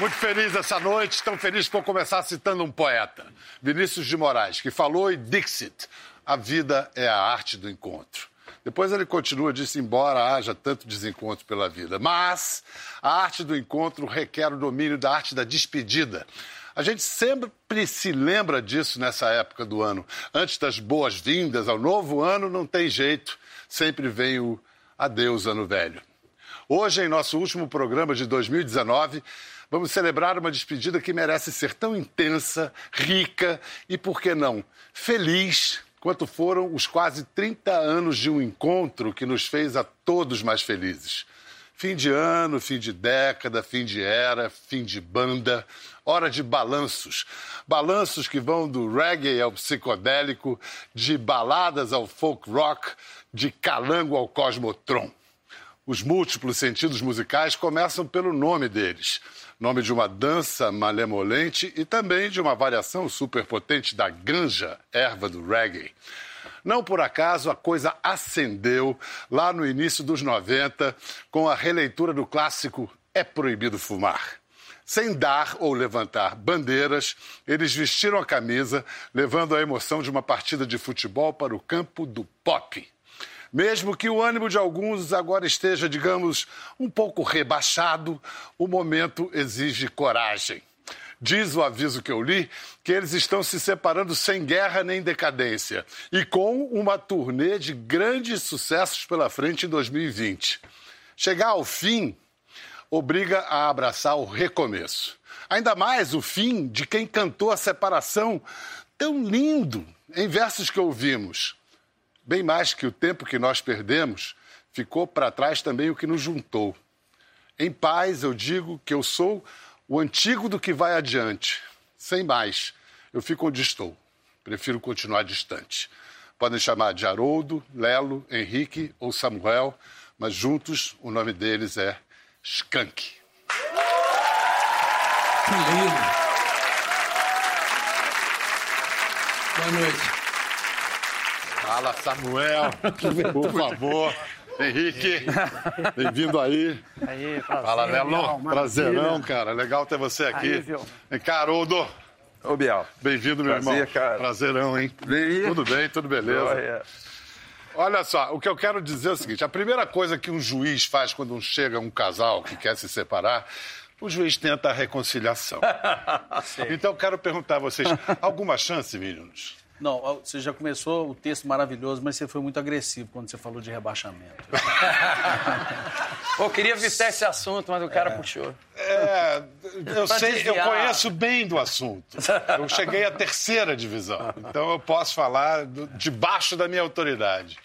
Muito feliz essa noite, tão feliz que vou começar citando um poeta, Vinícius de Moraes, que falou e Dixit: a vida é a arte do encontro. Depois ele continua, disse, embora haja tanto desencontro pela vida. Mas a arte do encontro requer o domínio da arte da despedida. A gente sempre se lembra disso nessa época do ano. Antes das boas-vindas ao novo ano, não tem jeito. Sempre vem o adeus, ano velho. Hoje, em nosso último programa de 2019, Vamos celebrar uma despedida que merece ser tão intensa, rica e, por que não, feliz quanto foram os quase 30 anos de um encontro que nos fez a todos mais felizes. Fim de ano, fim de década, fim de era, fim de banda, hora de balanços. Balanços que vão do reggae ao psicodélico, de baladas ao folk rock, de calango ao cosmotron. Os múltiplos sentidos musicais começam pelo nome deles nome de uma dança malemolente e também de uma variação superpotente da ganja, erva do reggae. Não por acaso a coisa acendeu lá no início dos 90 com a releitura do clássico É Proibido Fumar. Sem dar ou levantar bandeiras, eles vestiram a camisa, levando a emoção de uma partida de futebol para o campo do pop. Mesmo que o ânimo de alguns agora esteja, digamos, um pouco rebaixado, o momento exige coragem. Diz o aviso que eu li que eles estão se separando sem guerra nem decadência e com uma turnê de grandes sucessos pela frente em 2020. Chegar ao fim obriga a abraçar o recomeço. Ainda mais o fim de quem cantou a separação tão lindo em versos que ouvimos. Bem mais que o tempo que nós perdemos, ficou para trás também o que nos juntou. Em paz, eu digo que eu sou o antigo do que vai adiante. Sem mais, eu fico onde estou. Prefiro continuar distante. Podem chamar de Haroldo, Lelo, Henrique ou Samuel, mas juntos o nome deles é Skank. Que lindo! Boa noite. Fala, Samuel, por favor. Henrique, bem-vindo aí. Aí, prazer. Fala, Lelo. Prazerão, cara. Legal ter você aqui. Aí, cá, Haroldo. Ô, Bial. Bem-vindo, meu Prazer, irmão. cara. Prazerão, hein? Bem. Tudo bem, tudo beleza. Olha, Olha só, o que eu quero dizer é o seguinte: a primeira coisa que um juiz faz quando chega um casal que quer se separar, o juiz tenta a reconciliação. então eu quero perguntar a vocês: alguma chance, meninos? Não, você já começou o texto maravilhoso, mas você foi muito agressivo quando você falou de rebaixamento. Pô, queria evitar esse assunto, mas o cara puxou. É, eu Pra sei, eu conheço bem do assunto. Eu cheguei à terceira divisão, então eu posso falar do- debaixo da minha autoridade.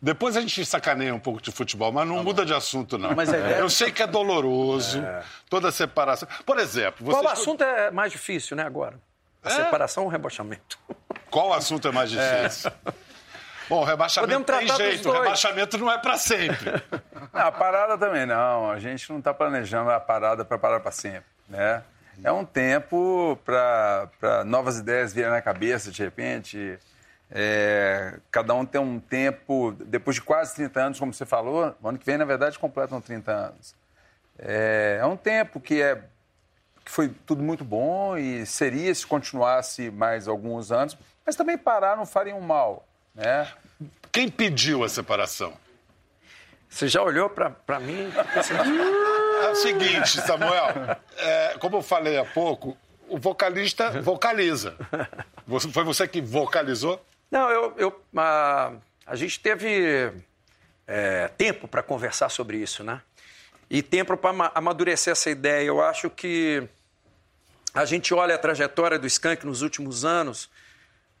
Depois a gente sacaneia um pouco de futebol, mas não muda de assunto, não. Ideia- Eu sei que é doloroso, toda a separação. Por exemplo, Qual assunto é mais difícil, né, agora? A É? separação ou o rebaixamento? Qual assunto é mais difícil? Bom, rebaixamento tem jeito, rebaixamento não é para sempre. não, a parada também não. A gente não está planejando a parada para parar para sempre, né? É um tempo para novas ideias virem na cabeça, de repente. É, cada um tem um tempo, depois de quase 30 anos, como você falou, ano que vem, na verdade, completam 30 anos. É, é um tempo que, é, que foi tudo muito bom e seria se continuasse mais alguns anos, mas também parar não faria um mal, né? Quem pediu a separação? Você já olhou pra, pra mim? É o seguinte, Samuel, é, como eu falei há pouco, o vocalista vocaliza. Você- Foi você que vocalizou? Não, eu, eu- a, a gente teve é, tempo para conversar sobre isso, né? E tempo para amadurecer essa ideia. Eu acho que a gente olha a trajetória do Skank nos últimos anos,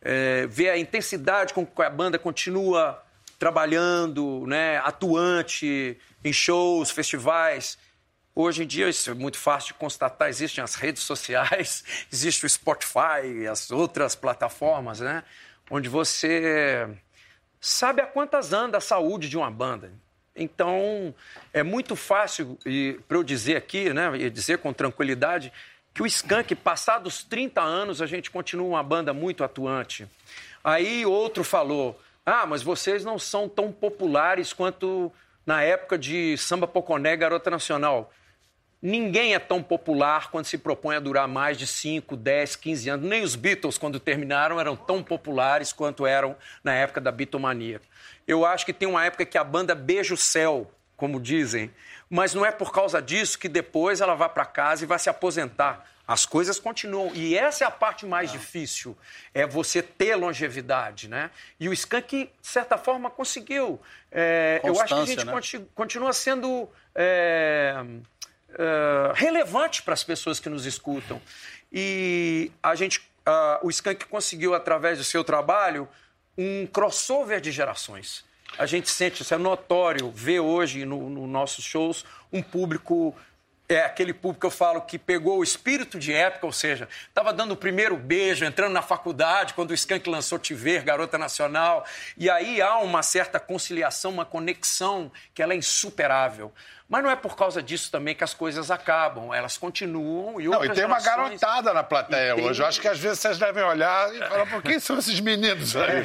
é, vê a intensidade com que a banda continua trabalhando, né, atuante em shows, festivais. Hoje em dia isso é muito fácil de constatar, existem as redes sociais, existe o Spotify, as outras plataformas, né, onde você sabe a quantas anda a saúde de uma banda. Então, é muito fácil para eu dizer aqui, né, e dizer com tranquilidade, que o Skank, passados 30 anos, a gente continua uma banda muito atuante. Aí outro falou: ah, mas vocês não são tão populares quanto na época de Samba Poconé Garota Nacional. Ninguém é tão popular quando se propõe a durar mais de 5, 10, 15 anos. Nem os Beatles, quando terminaram, eram tão populares quanto eram na época da Beatlemania. Eu acho que tem uma época que a banda beija o céu, como dizem, mas não é por causa disso que depois ela vai para casa e vai se aposentar. As coisas continuam. E essa é a parte mais difícil, é você ter longevidade, né? E o Skank, de certa forma, conseguiu. É, eu acho que a gente né? conti- continua sendo é, é, relevante para as pessoas que nos escutam. E a gente, ah, o Skank conseguiu, através do seu trabalho, um crossover de gerações. A gente sente, isso é notório, ver hoje nos no nossos shows um público é aquele público que eu falo que pegou o espírito de época, ou seja, estava dando o primeiro beijo, entrando na faculdade, quando o Skank lançou Te Ver, Garota Nacional. E aí há uma certa conciliação, uma conexão que ela é insuperável. Mas não é por causa disso também que as coisas acabam, elas continuam e Não, outras e tem uma gerações- garotada na plateia tem- hoje. Eu acho que às vezes vocês devem olhar e falar, por quem são esses meninos aí?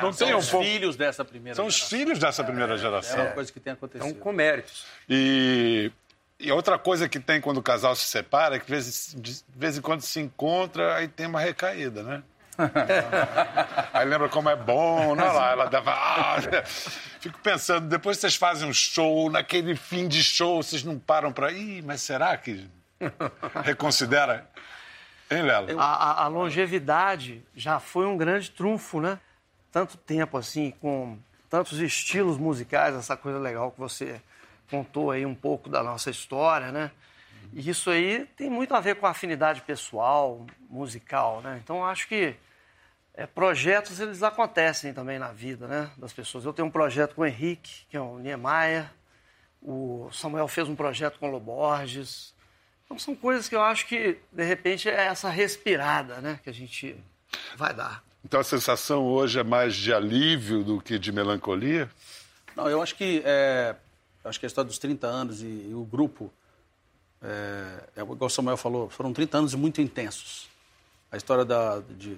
Não tem São um os pouco. filhos dessa primeira São os geração. filhos dessa primeira É geração. uma coisa que tem acontecido. Então, com méritos. E, e outra coisa que tem quando o casal se separa é que de vez, de vez em quando se encontra, aí tem uma recaída, né? aí lembra como é bom, não lá, ela dava. Fico pensando, depois vocês fazem um show, naquele fim de show, vocês não param pra. Ih, mas será que reconsidera? Hein, Lela? A, a- a longevidade já foi um grande trunfo, né? Tanto tempo assim, com tantos estilos musicais, essa coisa legal que você contou aí um pouco da nossa história, né? E isso aí tem muito a ver com a afinidade pessoal, musical, né? Então acho que é, projetos eles acontecem também na vida, né, das pessoas. Eu tenho um projeto com o Henrique, que é o Niemeyer. O Samuel fez um projeto com o Loborges. Então são coisas que eu acho que, de repente, é essa respirada, né, que a gente vai dar. Então a sensação hoje é mais de alívio do que de melancolia? Não, eu acho que é, eu acho que a história dos 30 anos e, e o grupo, é, é, igual o Samuel falou, foram 30 anos muito intensos. A história da, de,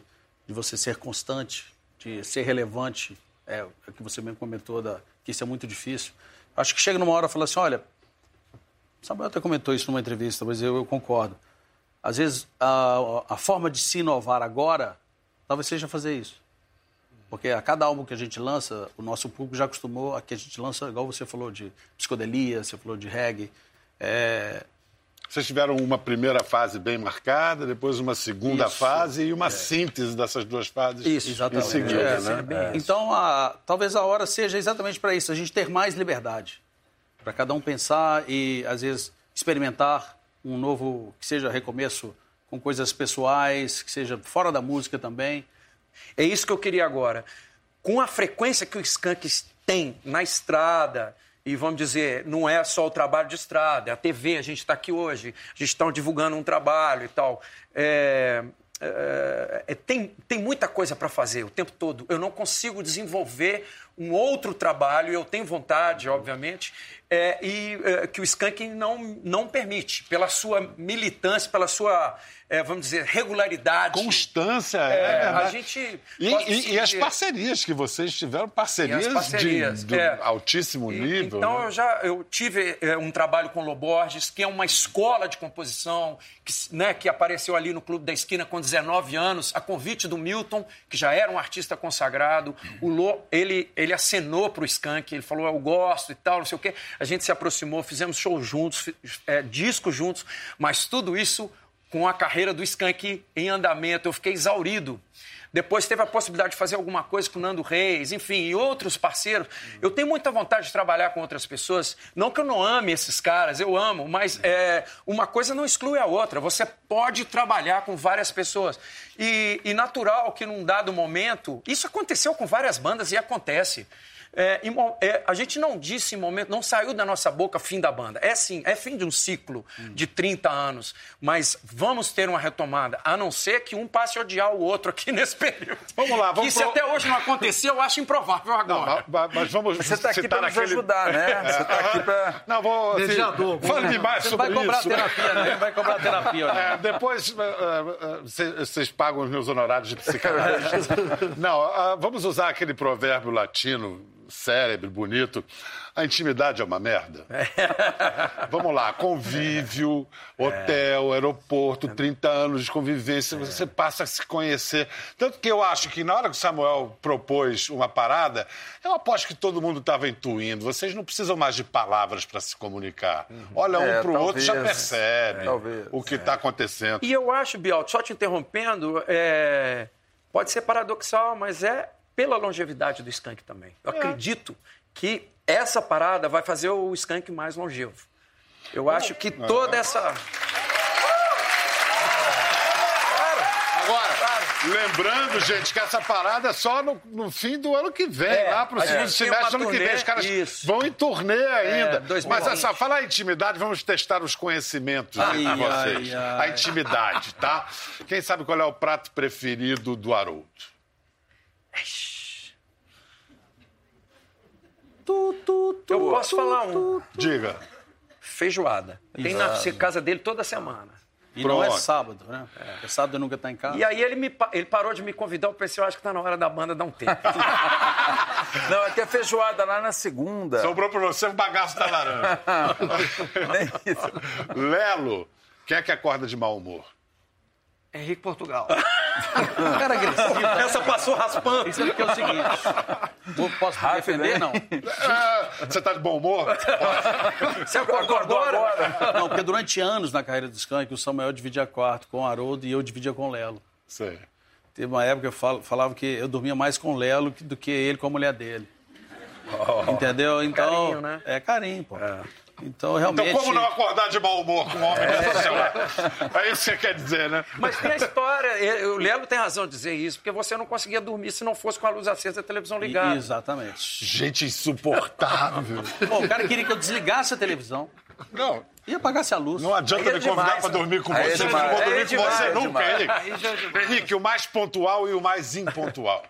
de você ser constante, de ser relevante, é o que você mesmo comentou, da, que isso é muito difícil. Acho que chega numa hora e fala assim, olha, Samuel até comentou isso numa entrevista, mas eu, eu concordo. Às vezes, a, a forma de se inovar agora, talvez seja fazer isso. Porque a cada álbum que a gente lança, o nosso público já acostumou a que a gente lança, igual você falou de psicodelia, você falou de reggae. É, Vocês tiveram uma primeira fase bem marcada, depois uma segunda Isso. fase e uma síntese dessas duas fases Isso, exatamente. em seguida, É, né? Então, a- talvez a hora seja exatamente para isso, a gente ter mais liberdade. Para cada um pensar e, às vezes, experimentar um novo, que seja recomeço com coisas pessoais, que seja fora da música também. É isso que eu queria agora. Com a frequência que o Skank tem na estrada, e vamos dizer, não é só o trabalho de estrada, é a TV, a gente está aqui hoje, a gente está divulgando um trabalho e tal. É, é, é, tem, tem muita coisa para fazer o tempo todo. Eu não consigo desenvolver um outro trabalho, eu tenho vontade, obviamente, é, e é, que o Skank não, não permite, pela sua militância, pela sua, é, vamos dizer, regularidade. Constância, é, É, a gente E, e- e as parcerias que vocês tiveram, parcerias, as parcerias, de, do é. altíssimo E- nível. Então né? eu já eu tive é, um trabalho com o Loborges, que é uma escola de composição, que, né, que apareceu ali no Clube da Esquina com 19 anos, a convite do Milton, que já era um artista consagrado. O Lô, ele, ele acenou para o Skank, ele falou, eu gosto e tal, não sei o quê. A gente se aproximou, fizemos show juntos, é, disco juntos, mas tudo isso com a carreira do Skank em andamento. Eu fiquei exaurido. Depois teve a possibilidade de fazer alguma coisa com o Nando Reis, enfim, e outros parceiros. Eu tenho muita vontade de trabalhar com outras pessoas. Não que eu não ame esses caras, eu amo, mas é, uma coisa não exclui a outra. Você pode trabalhar com várias pessoas. E, e natural que num dado momento. Isso aconteceu com várias bandas e acontece. É, é, a gente não disse em momento, não saiu da nossa boca fim da banda. É sim, é fim de um ciclo de 30 anos. Mas vamos ter uma retomada, a não ser que um passe a odiar o outro aqui nesse período. Vamos lá, vamos Que se pro- até hoje não aconteceu, eu acho improvável Não, agora. ma- ma- mas vamos Você está aqui para nos aquele... ajudar, né? Você está aqui para... Não, vou... assim, Mediador, Fale-me mais Você sobre vai cobrar isso. terapia, né? Vai cobrar terapia. Né? É, depois eh, eh, cê- vocês pagam os meus honorários de psicanalista. Não, ah, vamos usar aquele provérbio latino, cérebro, bonito. A intimidade é uma merda. Vamos lá, convívio, hotel, aeroporto, 30 anos de convivência, você passa a se conhecer. Tanto que eu acho que na hora que o Samuel propôs uma parada, eu aposto que todo mundo estava intuindo. Vocês não precisam mais de palavras para se comunicar. Olha um É, para o outro, já percebe o que está acontecendo. E eu acho, Biel, só te interrompendo, é, pode ser paradoxal, mas é pela longevidade do skunk também. Eu acredito que essa parada vai fazer o skunk mais longevo. Eu acho que toda essa. Agora, lembrando, gente, que essa parada é só no, no fim do ano que vem, É, lá pro a segundo semestre do ano que vem. Os caras isso. vão em turnê ainda. 2020. Mas é só falar em intimidade, vamos testar os conhecimentos Ai, de vocês. ai, ai. A intimidade, tá? Quem sabe qual é o prato preferido do Haroldo? Eu posso falar um. Diga. Feijoada. Tem na casa dele toda semana. E não é Pronto. sábado, né? Porque sábado nunca tá em casa. E aí ele, me, ele parou de me convidar, eu pensei, eu acho que tá na hora da banda dar um tempo. Não, é que a feijoada lá na segunda. Sobrou pra você um bagaço da laranja. Nem isso. Lelo, quem é que acorda de mau humor? Henrique Portugal. Cara agressivo. Essa passou raspando. Isso aqui é o seguinte. Posso me defender? né? Não. Ah, você tá de bom humor? Você acordou agora? Não, porque durante anos na carreira do Skank, o Samuel dividia quarto com o Haroldo e eu dividia com o Lelo. Sei. Teve uma época que eu fal- falava que eu dormia mais com o Lelo do que ele com a mulher dele. Entendeu? Então, Carinho, né? É carinho, pô. Então, Então, realmente... como não acordar de mau humor com um homem seu lado? É isso que você quer dizer, né? Mas tem a história, o Lelo tem razão de dizer isso, porque você não conseguia dormir se não fosse com a luz acesa e a televisão ligada. Exatamente. Gente insuportável. Pô, o cara queria que eu desligasse a televisão Não, e apagasse a luz. não adianta é me convidar demais, para né? dormir com Aí é você, eu não demais. vou dormir é com demais, você é nunca, demais. Henrique. Henrique, o mais pontual e o mais impontual.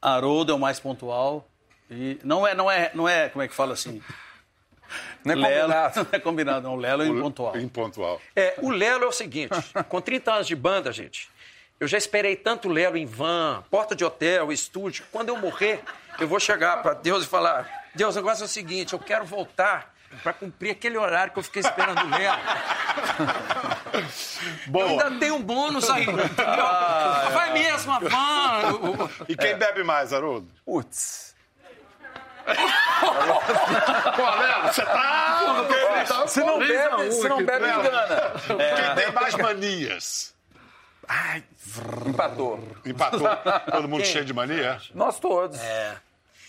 Haroldo é o mais pontual. E não é, não é, não é, como é que fala assim? Não é Lelo, combinado. não é combinado, não. Lelo é impontual. Impontual. É, o Lelo é o seguinte, com 30 anos de banda, gente, eu já esperei tanto Lelo em van, porta de hotel, estúdio. Quando eu morrer, eu vou chegar para Deus e falar: Deus, o negócio é o seguinte, eu quero voltar para cumprir aquele horário que eu fiquei esperando o Lelo. Eu Bom, ainda tem um bônus aí. entendeu? Vai mesmo a van. e quem bebe mais, Haroldo? Putz. Pô, Lelo, você tá... Se não bebe, se não bebe, engana. Quem tem mais manias? Empatou. Empatou. Todo mundo cheio de mania? Nós todos. É.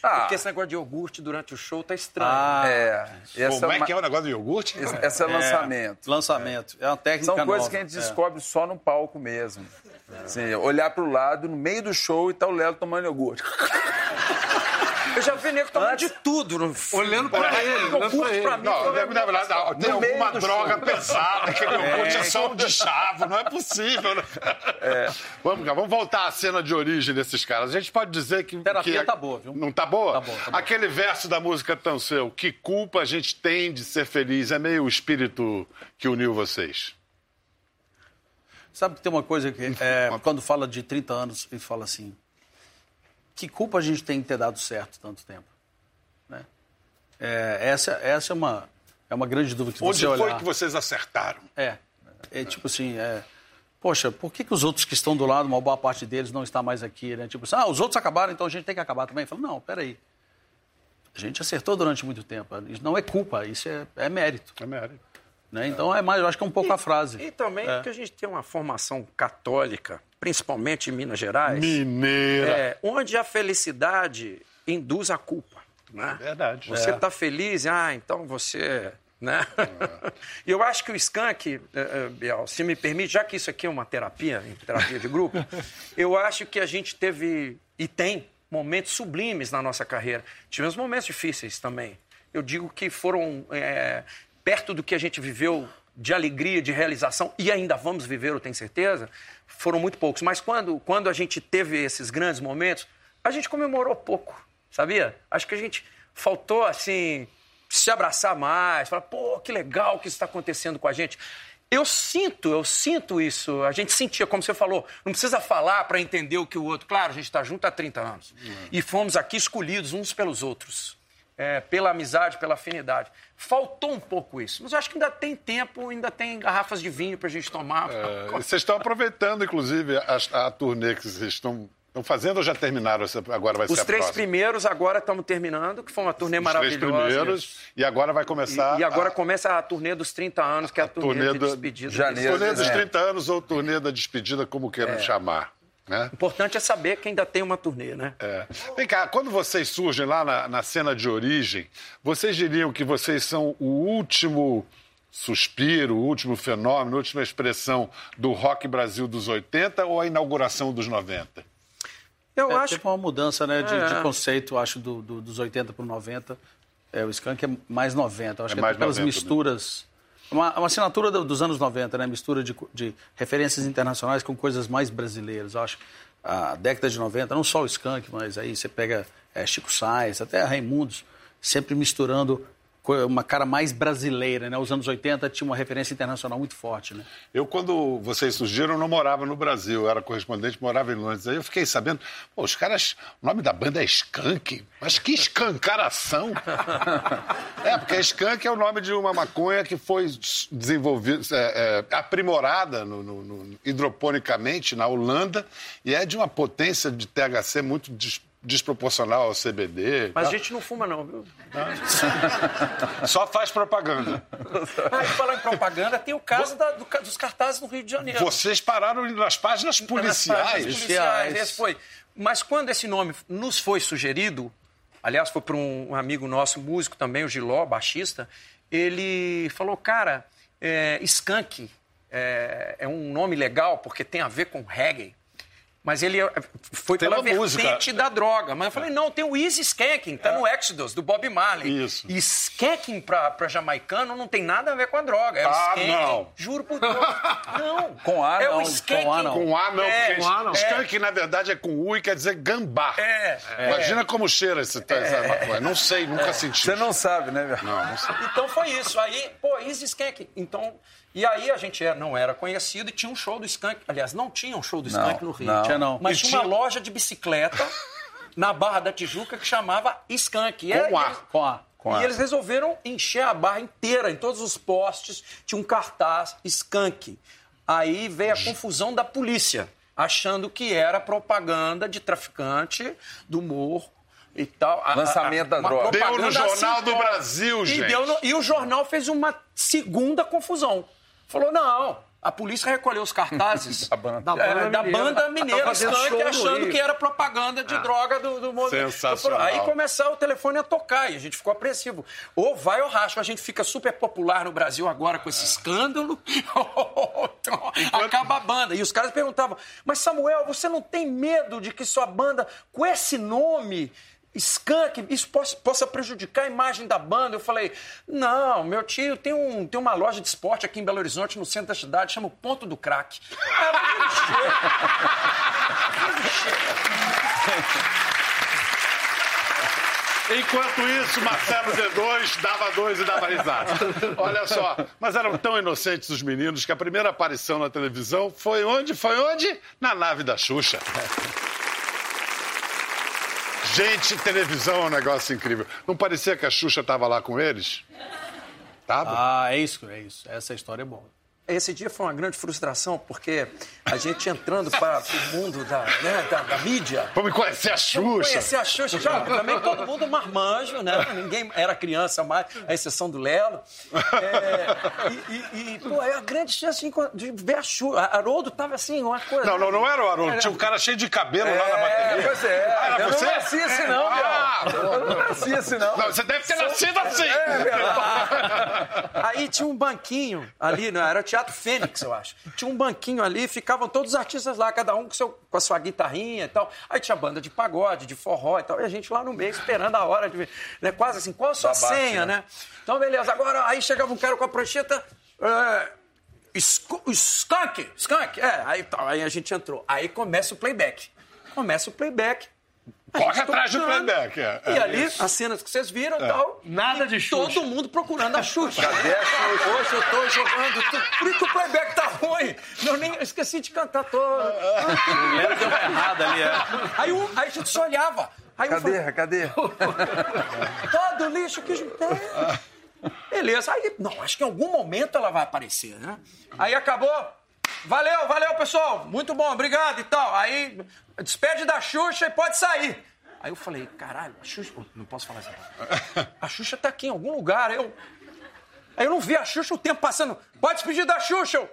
Ah, Porque esse negócio de iogurte durante o show tá estranho. Ah, é. Essa Como é uma- que é o negócio do iogurte? esse- Esse é lançamento. lançamento. É uma técnica São coisas nova. que a gente É. descobre só no palco mesmo. Assim, olhar pro lado, no meio do show, e tá o Lelo tomando iogurte. Eu já vi nego tomando de tudo. No... Olhando pra ele, olhando pra Iogurte ele. pra mim. Não, na verdade, não, tem alguma droga pesada, aquele iogurte é só um de chavo, não é possível. Né? Vamos, cá, vamos voltar à cena de origem desses caras. A gente pode dizer que. Terapia que- tá boa, viu? Não tá boa? Tá boa, tá boa. Aquele verso da música Tão Seu, que culpa a gente tem de ser feliz, é meio o espírito que uniu vocês. Sabe que tem uma coisa que, é, quando fala de 30 anos, ele fala assim: que culpa a gente tem de ter dado certo tanto tempo? Né? É, essa, essa é, uma, é uma grande dúvida que Onde você foi olhar. que vocês acertaram? É, é tipo assim, é, poxa, por que, que os outros que estão do lado, uma boa parte deles não está mais aqui, né? Tipo assim, ah, os outros acabaram, então a gente tem que acabar também. Eu falo, não, peraí. A gente acertou durante muito tempo. Isso não é culpa, isso é, é mérito. É mérito. Né? Então, é mais, eu acho que é um pouco a frase. E também É. porque a gente tem uma formação católica, principalmente em Minas Gerais, Mineira. é, onde a felicidade induz a culpa. Né? Verdade. Você está feliz, ah, então você. Né? E eu acho que o Skank, eh, eh, Biel, se me permite, já que isso aqui é uma terapia, terapia de grupo, eu acho que a gente teve e tem momentos sublimes na nossa carreira. Tivemos momentos difíceis também. Eu digo que foram eh, perto do que a gente viveu de alegria, de realização, e ainda vamos viver, eu tenho certeza, foram muito poucos. Mas quando, quando a gente teve esses grandes momentos, a gente comemorou pouco, sabia? Acho que a gente faltou, assim, se abraçar mais, falar, pô, que legal que isso está acontecendo com a gente. Eu sinto, eu sinto isso. A gente sentia, como você falou, não precisa falar para entender o que o outro. Claro, a gente está junto há 30 anos. E fomos aqui escolhidos uns pelos outros. É, pela amizade, pela afinidade. Faltou um pouco isso. Mas eu acho que ainda tem tempo, ainda tem garrafas de vinho para a gente tomar. É, vocês estão aproveitando, inclusive, a, a turnê que vocês estão Estão fazendo ou já terminaram? Agora vai Os ser a três primeiros agora estamos terminando, que foi uma turnê Os maravilhosa. três primeiros. E agora vai começar. E, e agora a, começa a turnê dos 30 anos, que é a, turnê, turnê de do- despedida. janeiro. turnê dos É. 30 anos ou turnê da despedida, como queiram chamar. Né? O importante é saber que ainda tem uma turnê, né? É. Vem cá, quando vocês surgem lá na, na cena de origem, vocês diriam que vocês são o último suspiro, o último fenômeno, a última expressão do rock Brasil dos 80 ou a inauguração dos 90? Eu É, acho teve uma mudança né, de, É. de conceito, acho, do, do- dos 80 para o 90. É, o Skank é mais 90. Eu acho É que mais até pelas 90, né? Uma, uma assinatura do- dos anos 90, né? Mistura de, de referências internacionais com coisas mais brasileiras. Eu acho a década de 90, não só o Skank, mas aí você pega é, Chico Sainz, até Raimundos, sempre misturando uma cara mais brasileira, né? Os anos 80 tinha uma referência internacional muito forte, né? Eu, quando vocês surgiram, eu não morava no Brasil, eu era correspondente, morava em Londres. Aí eu fiquei sabendo, pô, os caras, o nome da banda é Skank, mas que escancaração! é, porque Skank é o nome de uma maconha que foi desenvolvida, é, é, aprimorada no- no- no- hidroponicamente na Holanda e é de uma potência de THC muito desproporcional ao CBD. Mas a tá? gente não fuma, não, viu? Só faz propaganda. Ah, e falar em propaganda, tem o caso da- do dos cartazes no Rio de Janeiro. Vocês pararam nas páginas Nas policiais. páginas policiais. Esse foi. Mas quando esse nome nos foi sugerido, aliás, foi para um amigo nosso, músico também, o Giló, baixista, ele falou, cara, é, Skank é, é um nome legal porque tem a ver com reggae. Mas ele é- foi Tem pela música. vertente da droga. Mas eu falei, não, tem o Easy Skanking, tá no Exodus, do Bob Marley. Isso. E Skanking pra, pra jamaicano não tem nada a ver com a droga. É o Ah, skanking. não. Juro por Deus. Não. Com A, é não. o Com skanking. A, não. Com A não, É, porque com A não. skunk na verdade é com U e quer dizer gambá. É, Imagina como cheira esse, essa maconha. Não sei, nunca senti. Você não sabe, né, velho? Não, não sei. Então foi isso. Aí, pô, Easy Skank. Então, e aí a gente era- não era conhecido e tinha um show do Skank. Aliás, não tinha um show do Skank Não, no Rio. não. Tinha não. Mas E tinha uma tinha- loja de bicicleta na Barra da Tijuca que chamava Skank. E era- Com A. e eles- Com a. Com e A. eles resolveram encher a barra inteira, em todos os postes, tinha um cartaz Skank. Aí veio a confusão da polícia, achando que era propaganda de traficante do morro e tal. A- a- Lançamento da droga. Deu no Jornal do simbólica. Brasil, E, gente. deu no- e o jornal fez uma segunda confusão. Falou, não, a polícia recolheu os cartazes Da banda. Da é, banda da mineira. banda mineira, Tá fazendo Skank, achando que era propaganda de droga do, do movimento. Sensacional. Aí começou o telefone a tocar e a gente ficou apreensivo. Ou vai ou racha, a gente fica super popular no Brasil agora com esse escândalo, então, acaba a banda. E os caras perguntavam, mas Samuel, você não tem medo de que sua banda, com esse nome... Skunk, isso possa, possa prejudicar a imagem da banda. Eu falei, não, meu tio tem, um, tem uma loja de esporte aqui em Belo Horizonte, no centro da cidade, chama o Ponto do Crack. Enquanto isso, Marcelo D2 dava dois e dava risada. Olha só, mas eram tão inocentes os meninos que a primeira aparição na televisão foi onde? Foi onde? Na nave da Xuxa. Gente, televisão é um negócio incrível. Não parecia que a Xuxa estava lá com eles? Tava? Ah, é isso, é isso. Essa história é boa. Esse dia foi uma grande frustração, porque a gente entrando para o mundo da, né, da, da mídia. Vamos conhecer a Xuxa. Conhecer a Xuxa, já, também todo mundo marmanjo, né? Ninguém era criança mais, à exceção do Lelo. É, e, e, e, pô, é a grande chance de, de ver a Xuxa. Haroldo tava assim, uma coisa. Não, não, não era o Haroldo. Tinha um cara cheio de cabelo lá na É, bateria. pois é. Ah, era eu você? não nasci assim, não, Ah. Eu não nasci assim, não. Não, você deve ter nascido assim. Aí tinha um banquinho ali, não, era o Teatro Fênix, eu acho. Tinha um banquinho ali, ficavam todos os artistas lá, cada um com, seu, com a sua guitarrinha e tal. Aí tinha banda de pagode, de forró e tal. E a gente lá no meio esperando a hora de ver. Né, quase assim, qual a sua Babate, senha, né? né? Então, beleza. Agora, aí chegava um cara com a prancheta. É, Sku- Skunk, skunk, é, aí, aí a gente entrou. Aí começa o playback. Começa o playback. Corre atrás do playback. É. E ali, as cenas que vocês viram e tal. Nada de Xuxa. Todo mundo procurando a Xuxa. Cadê a Xuxa? Hoje eu tô jogando. tu- Por isso que o playback tá ruim. Eu nem eu esqueci de cantar todo. Mulher deu uma errada ali, é. Aí, um, aí a gente se olhava. Aí um Cadê? Cadê? todo lixo que juntei. Beleza. Aí, não, acho que em algum momento ela vai aparecer, né? Aí acabou. Valeu, valeu, pessoal. Muito bom, obrigado e tal. Aí despede da Xuxa e pode sair. Aí eu falei, caralho, a Xuxa. Não posso falar isso. A Xuxa tá aqui em algum lugar. Eu. Aí eu não vi a Xuxa o tempo passando. Pode despedir da Xuxa. Eu,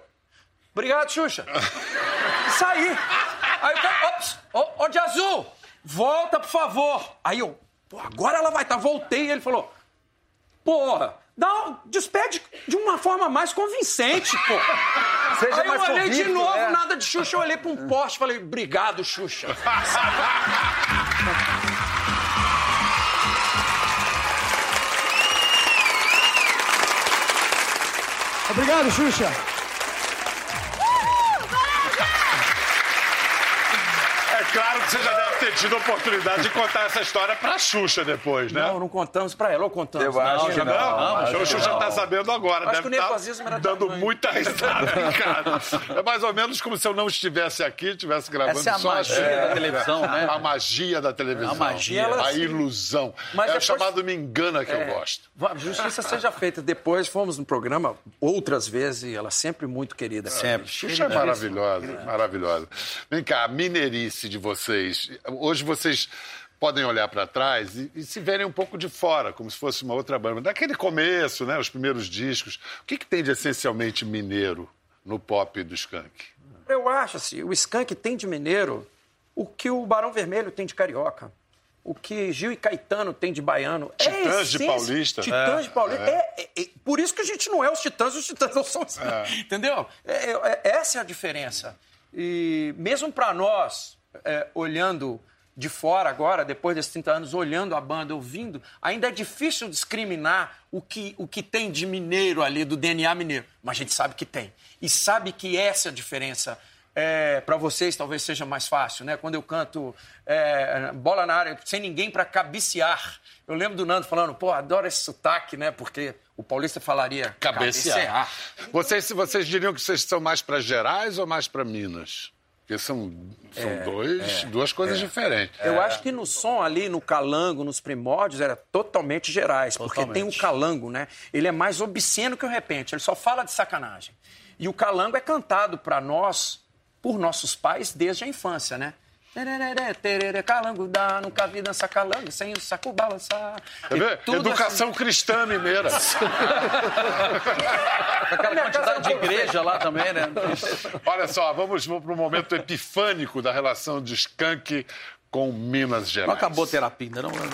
Obrigado, Xuxa. E saí. Aí cara, ops, ó, ó de azul, volta, por favor. Aí eu, pô, agora ela vai estar. Voltei e ele falou, porra, dá, um- despede de uma forma mais convincente, pô. Seja Aí eu olhei de novo, né? nada de Xuxa, eu olhei pra um poste e falei, obrigado, Xuxa. Obrigado, Xuxa. É claro que você já deve ter tido a oportunidade de contar essa história pra Xuxa depois, né? Não, não contamos pra ela, ou contamos? Eu acho que Não, não. acho que o Xuxa não. tá sabendo agora. Acho deve que o tá nervosismo era dando tamanho. muita risada em casa. É mais ou menos como se eu não estivesse aqui, estivesse gravando Essa é a só magia da televisão, né? A magia da televisão. A magia. A ilusão. Mas é o depois- chamado me engana que eu gosto. Justiça seja feita. Depois fomos no programa outras vezes e ela sempre muito querida. Sempre. Xuxa é maravilhosa, maravilhosa. Vem cá, a mineirice de vocês. Hoje vocês podem olhar para trás e, e se verem um pouco de fora, como se fosse uma outra banda. Daquele começo, né, os primeiros discos. O que, que tem de essencialmente mineiro no pop do Skank? Eu acho assim, o Skank tem de mineiro o que o Barão Vermelho tem de carioca. O que Gil e Caetano tem de baiano. É Titãs de essência- Paulista. Titãs de Paulista. É, é- é- por isso que a gente não é os Titãs, os Titãs não são os... Entendeu? É- é- é- essa é a diferença. E mesmo para nós, é, olhando de fora agora, depois desses 30 anos, olhando a banda, ouvindo, ainda é difícil discriminar o que, o que tem de mineiro ali, do DNA mineiro. Mas a gente sabe que tem. E sabe que essa é a diferença. É, para vocês talvez seja mais fácil, né? Quando eu canto é, bola na área, sem ninguém para cabecear. Eu lembro do Nando falando, pô, adoro esse sotaque, né? Porque o paulista falaria Cabecear. Vocês, vocês diriam que vocês são mais para Gerais ou mais para Minas? Porque são, são É, dois, duas coisas diferentes. Eu acho que no som ali, no calango, nos primórdios, era totalmente gerais, porque tem o calango, né? Ele é mais obsceno que o repente, ele só fala de sacanagem. E o calango é cantado para nós, por nossos pais, desde a infância, né? Tereré, tereré, calango dá, nunca vi dançar calango sem o saco balançar. Quer ver? tudo Educação cristã mineira. Aquela quantidade de igreja lá também, né? Olha só, vamos, vamos para o momento epifânico da relação de Skank com Minas Gerais. Não acabou a terapia ainda, não? né?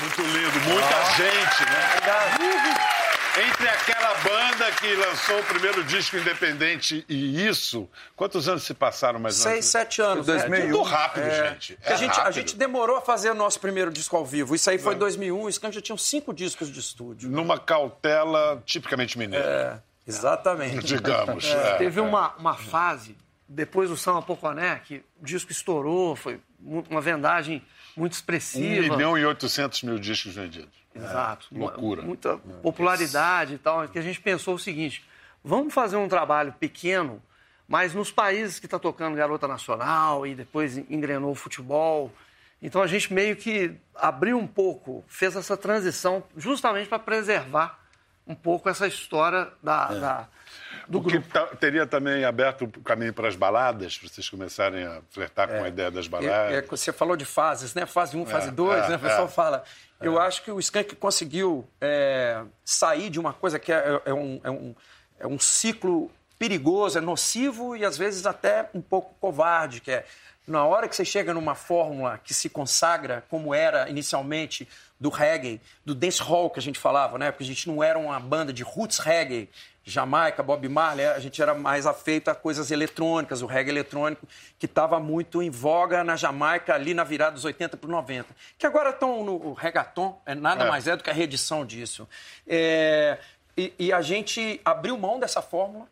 Muito lindo, muita gente, né? Entre aquela banda que lançou o primeiro disco independente e isso, quantos anos se passaram mais ou Seis, menos? sete anos. Foi né? 2001. Muito rápido, gente. Porque a, É gente, a rápido. gente demorou a fazer o nosso primeiro disco ao vivo. Isso aí foi em 2001. O Skank já tinha cinco discos de estúdio. Numa cautela tipicamente mineira, Exatamente. digamos. é. Teve uma, uma fase, depois do Samba Poconé, que o disco estourou, foi uma vendagem muito expressiva. milhão e oitocentos mil discos vendidos. Exato. Uma- loucura. Muita popularidade e tal. Que a gente pensou o seguinte: vamos fazer um trabalho pequeno, mas nos países que está tocando Garota Nacional e depois engrenou o futebol. Então a gente meio que abriu um pouco, fez essa transição justamente para preservar um pouco essa história da, da- do O que grupo. ta- teria também aberto o caminho para as baladas, para vocês começarem a flertar com a ideia das É, é, baladas. você falou de fases, né? Fase 1, fase 2, é, né? O pessoal é. fala. Eu acho que o Skank conseguiu é, sair de uma coisa que é, é um, é, um, é um ciclo perigoso, é nocivo e às vezes até um pouco covarde, que é na hora que você chega numa fórmula que se consagra, como era inicialmente do reggae, do dance hall que a gente falava, né? Porque a gente não era uma banda de roots reggae, Jamaica, Bob Marley, a gente era mais afeito a coisas eletrônicas, o reggae eletrônico, que estava muito em voga na Jamaica, ali na virada dos 80 para 90. Que agora estão no reggaeton, é nada É. mais é do que a reedição disso. É, e, e a gente abriu mão dessa fórmula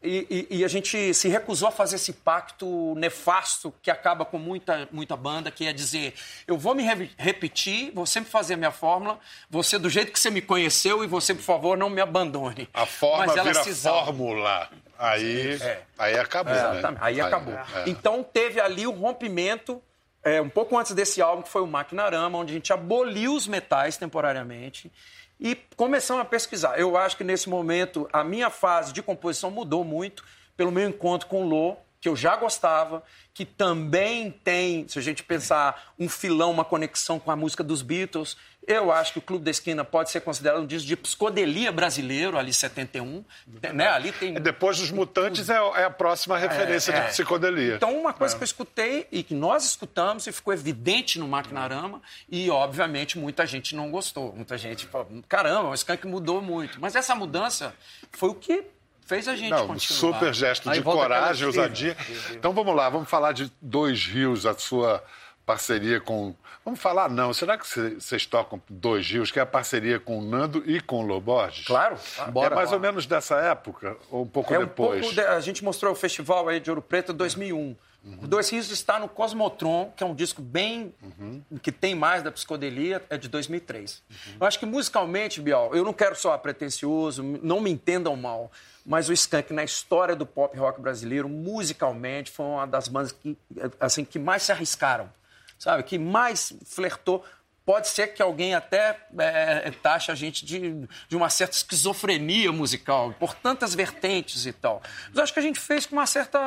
E, e, e, a gente se recusou a fazer esse pacto nefasto que acaba com muita, muita banda, que é dizer: eu vou me re repetir, vou sempre fazer a minha fórmula, você do jeito que você me conheceu e você, por favor, não me abandone. A forma Mas ela vira fórmula. Aí, é. aí acabou, é, né? Aí acabou. É. Então teve ali o rompimento, é, um pouco antes desse álbum, que foi o Maquinarama, onde a gente aboliu os metais temporariamente e começamos a pesquisar. Eu acho que nesse momento a minha fase de composição mudou muito pelo meu encontro com o Lô, que eu já gostava, que também tem, se a gente pensar, um filão, uma conexão com a música dos Beatles. Eu acho que o Clube da Esquina pode ser considerado um disco de psicodelia brasileiro, ali 71. Né? Ali tem... É, depois dos Mutantes é, é a próxima referência é, é. de psicodelia. Então, uma coisa que eu escutei e que nós escutamos e ficou evidente no Maquinarama e, obviamente, muita gente não gostou. Muita gente falou, caramba, o Skank mudou muito. Mas essa mudança foi o que fez a gente Não, continuar. super gesto de coragem, ousadia. Então vamos lá, vamos falar de Dois Rios, a sua parceria com. Vamos falar, não. Será que vocês tocam Dois Rios, que é a parceria com o Nando e com o Loborges? Claro. Bora. É mais ou menos dessa época, ou um pouco é depois? Um pouco de... A gente mostrou o festival aí de Ouro Preto em 2001. Uhum. O Dois está no Cosmotron, que é um disco bem. Uhum. que tem mais da psicodelia, é de 2003. Uhum. Eu acho que musicalmente, Bial, eu não quero soar pretencioso, não me entendam mal, mas o Skank, na história do pop rock brasileiro, musicalmente, foi uma das bandas que, assim, que mais se arriscaram, sabe? Que mais flertou. Pode ser que alguém até é, taxe a gente de, de uma certa esquizofrenia musical, por tantas vertentes e tal. Mas acho que a gente fez com uma certa,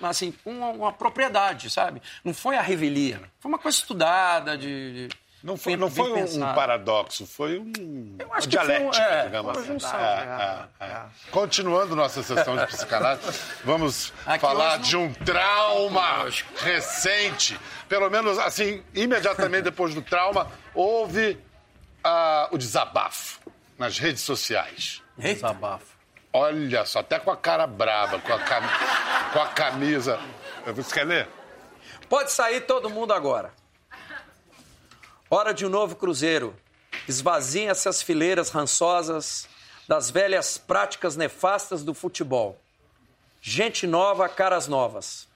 assim, com uma, uma propriedade, sabe? Não foi a revelia, foi uma coisa estudada, de, de não foi, não foi um, um, paradoxo, foi um uma dialética, um, é, digamos assim. Junção, é, é, é, é, Continuando nossa sessão de psicanálise, vamos Aqui falar de um trauma recente. Pelo menos, assim, imediatamente depois do trauma, houve o desabafo nas redes sociais. Desabafo. Olha só, até com a cara brava, com a, cam... com a camisa. Você quer ler? Pode sair todo mundo agora. Hora de um novo cruzeiro. Esvaziem essas fileiras rançosas das velhas práticas nefastas do futebol. Gente nova, caras novas.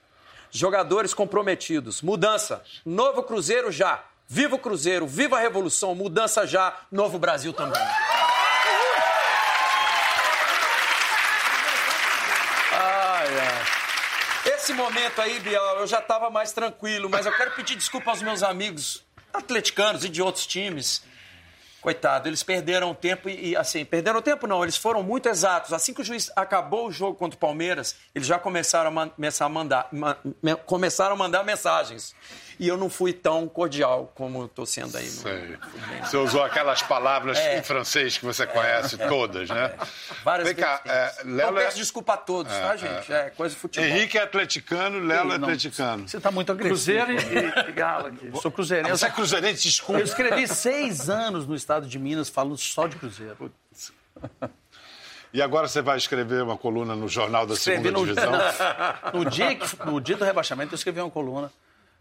Jogadores comprometidos. Mudança. Novo Cruzeiro já. Viva o Cruzeiro, viva a Revolução, mudança já, novo Brasil também. Ai, ai. Esse momento aí, Bial, eu já estava mais tranquilo, mas eu quero pedir desculpa aos meus amigos atleticanos e de outros times. Coitado, eles perderam tempo e, assim, perderam tempo não, eles foram muito exatos. Assim que o juiz acabou o jogo contra o Palmeiras, eles já começaram a, começar a mandar, ma, me, começaram a mandar mensagens e eu não fui tão cordial como estou sendo aí. No... Sei. Você usou aquelas palavras é. em francês que você conhece é. todas, né? É. Várias Vem cá, é, Lelo é- peço desculpa a todos, tá, é, gente? É, coisa de futebol. Henrique é atleticano, Lelo é atleticano. Você está muito agressivo. Cruzeiro e, e Gala aqui. Sou cruzeirense. Ah, você é cruzeirense, desculpa. Eu escrevi seis anos no estado de Minas falando só de Cruzeiro. E agora você vai escrever uma coluna no Jornal da Escrevi Segunda no, Divisão? No, no, dia que, no dia do rebaixamento, eu escrevi uma coluna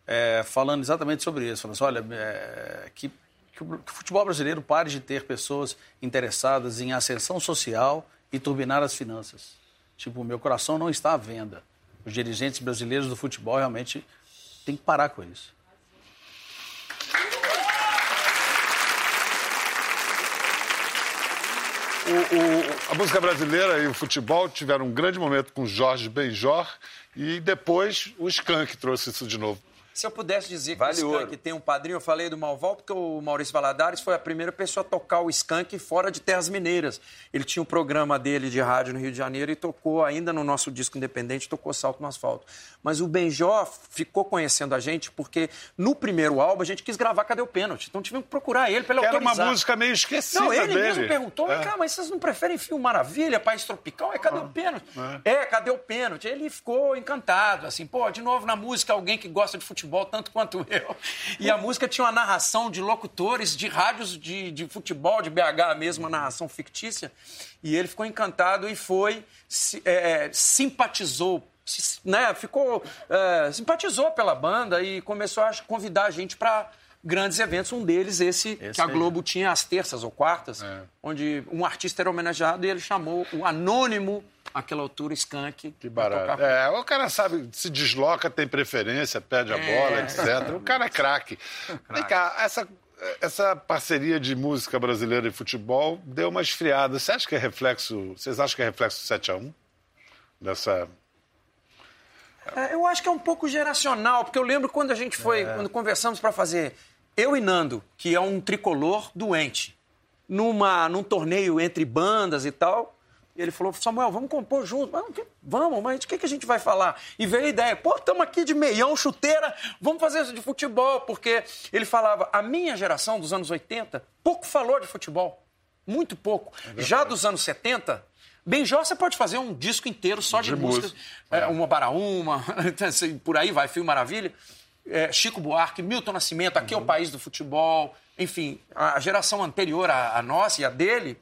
é, falando exatamente sobre isso. Falando assim, olha, é, que, que, o, que o futebol brasileiro pare de ter pessoas interessadas em ascensão social e turbinar as finanças. Tipo, meu coração não está à venda. Os dirigentes brasileiros do futebol realmente têm que parar com isso. O, o, a música brasileira e o futebol tiveram um grande momento com Jorge Benjor e depois o Skank trouxe isso de novo. Se eu pudesse dizer que vale o Skank tem um padrinho, eu falei do Malval, porque o Maurício Valadares foi a primeira pessoa a tocar o Skank fora de Terras Mineiras. Ele tinha um programa dele de rádio no Rio de Janeiro e tocou, ainda no nosso disco independente, tocou Salto no Asfalto. Mas o Benjó ficou conhecendo a gente porque no primeiro álbum a gente quis gravar Cadê o Pênalti? Então tivemos que procurar ele pela autorizar. Era uma música meio esquecida Não, ele dele. mesmo perguntou, é. cara, mas vocês não preferem Fio Maravilha, País Tropical? É Cadê ah, o Pênalti? É. é, Cadê o Pênalti? Ele ficou encantado, assim, pô, de novo na música alguém que gosta de futebol tanto quanto eu. E a música tinha uma narração de locutores de rádios de, de futebol, de BH mesmo, uma narração fictícia. E ele ficou encantado e foi, é, é, simpatizou né, ficou é, simpatizou pela banda e começou a convidar a gente para grandes eventos. Um deles, esse, esse que a Globo tinha às terças ou quartas, é. onde um artista era homenageado e ele chamou o Anônimo àquela altura, Skank. Que barato. É, o cara sabe, se desloca, tem preferência, perde a bola, etc. O cara é craque. Vem cá, essa, essa parceria de música brasileira e futebol deu uma esfriada. Você acha que é reflexo. Vocês acham que é reflexo 7x1? Dessa. É, eu acho que é um pouco geracional, porque eu lembro quando a gente foi, quando conversamos para fazer eu e Nando, que é um tricolor doente, numa, num torneio entre bandas e tal. E ele falou, Samuel, vamos compor junto. Mas, vamos, mas o que, que a gente vai falar? E veio a ideia, pô, estamos aqui de meião, chuteira, vamos fazer isso de futebol. Porque ele falava, a minha geração dos anos 80 pouco falou de futebol. Muito pouco. Já dos anos 70, Benjó você pode fazer um disco inteiro só de, De músicas. música. É, uma para uma, assim, por aí vai, Fio Maravilha. É, Chico Buarque, Milton Nascimento, aqui é o país do futebol. Enfim, a geração anterior à, à nossa e a dele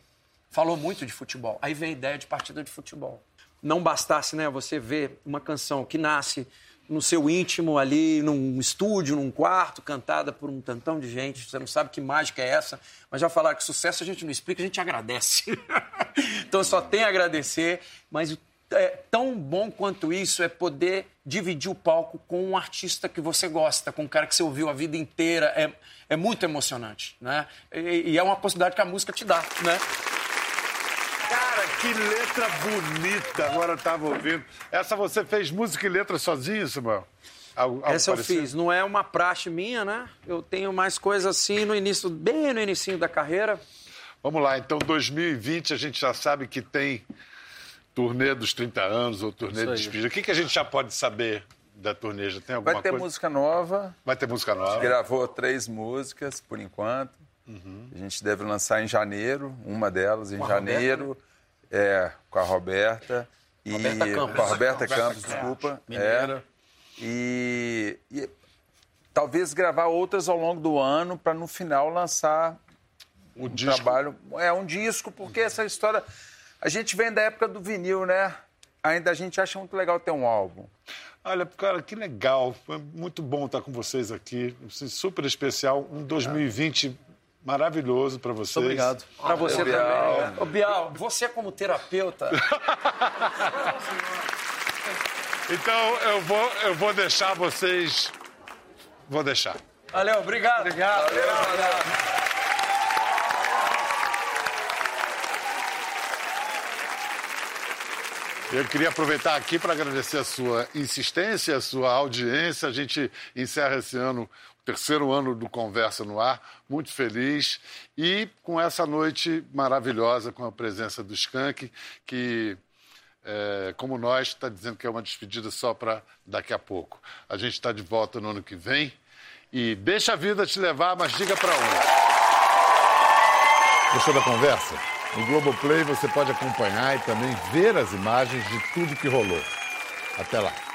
falou muito de futebol. Aí veio a ideia de partida de futebol. Não bastasse, né, você ver uma canção que nasce no seu íntimo ali, num estúdio, num quarto, cantada por um tantão de gente. Você não sabe que mágica é essa, mas já falaram que sucesso a gente não explica, a gente agradece. então só tem a agradecer, mas é, tão bom quanto isso é poder dividir o palco com um artista que você gosta, com um cara que você ouviu a vida inteira. É, é muito emocionante, né? E, e é uma possibilidade que a música te dá, né? Que letra bonita! Agora eu tava ouvindo. Essa você fez música e letra sozinho, Samuel? Algo, algo Essa eu parecido? fiz. Não é uma praxe minha, né? Eu tenho mais coisas assim no início, bem no início da carreira. Vamos lá, então 2020 a gente já sabe que tem turnê dos 30 anos ou turnê de despedida. O que, que a gente já pode saber da turnê? Já tem alguma Vai ter coisa? música nova. Vai ter música nova. Gravou três músicas, por enquanto. A gente deve lançar em janeiro, uma delas em a janeiro. É, com a Roberta. E, Roberta Campos. Com a Roberta, Roberta Campos, Campos. desculpa. Mineira. É. E, e talvez gravar outras ao longo do ano para no final lançar O um disco. trabalho. É um disco, porque essa história. A gente vem da época do vinil, né? Ainda a gente acha muito legal ter um álbum. Olha, cara, que legal. Foi muito bom estar com vocês aqui. Super especial. Um 2020 maravilhoso para vocês. Muito obrigado. Pra você Bial. também. Ô, Bial, você como terapeuta, Então eu vou, eu vou deixar vocês. Vou deixar. Valeu, obrigado. Obrigado. Eu queria aproveitar aqui para agradecer a sua insistência, a sua audiência. A gente encerra esse ano, terceiro ano do Conversa no Ar, muito feliz. E com essa noite maravilhosa, com a presença do Skank, que, é, como nós, está dizendo que é uma despedida só para daqui a pouco. A gente está de volta no ano que vem. E deixa a vida te levar, mas diga para onde. Gostou da conversa? No Globoplay você pode acompanhar e também ver as imagens de tudo que rolou. Até lá.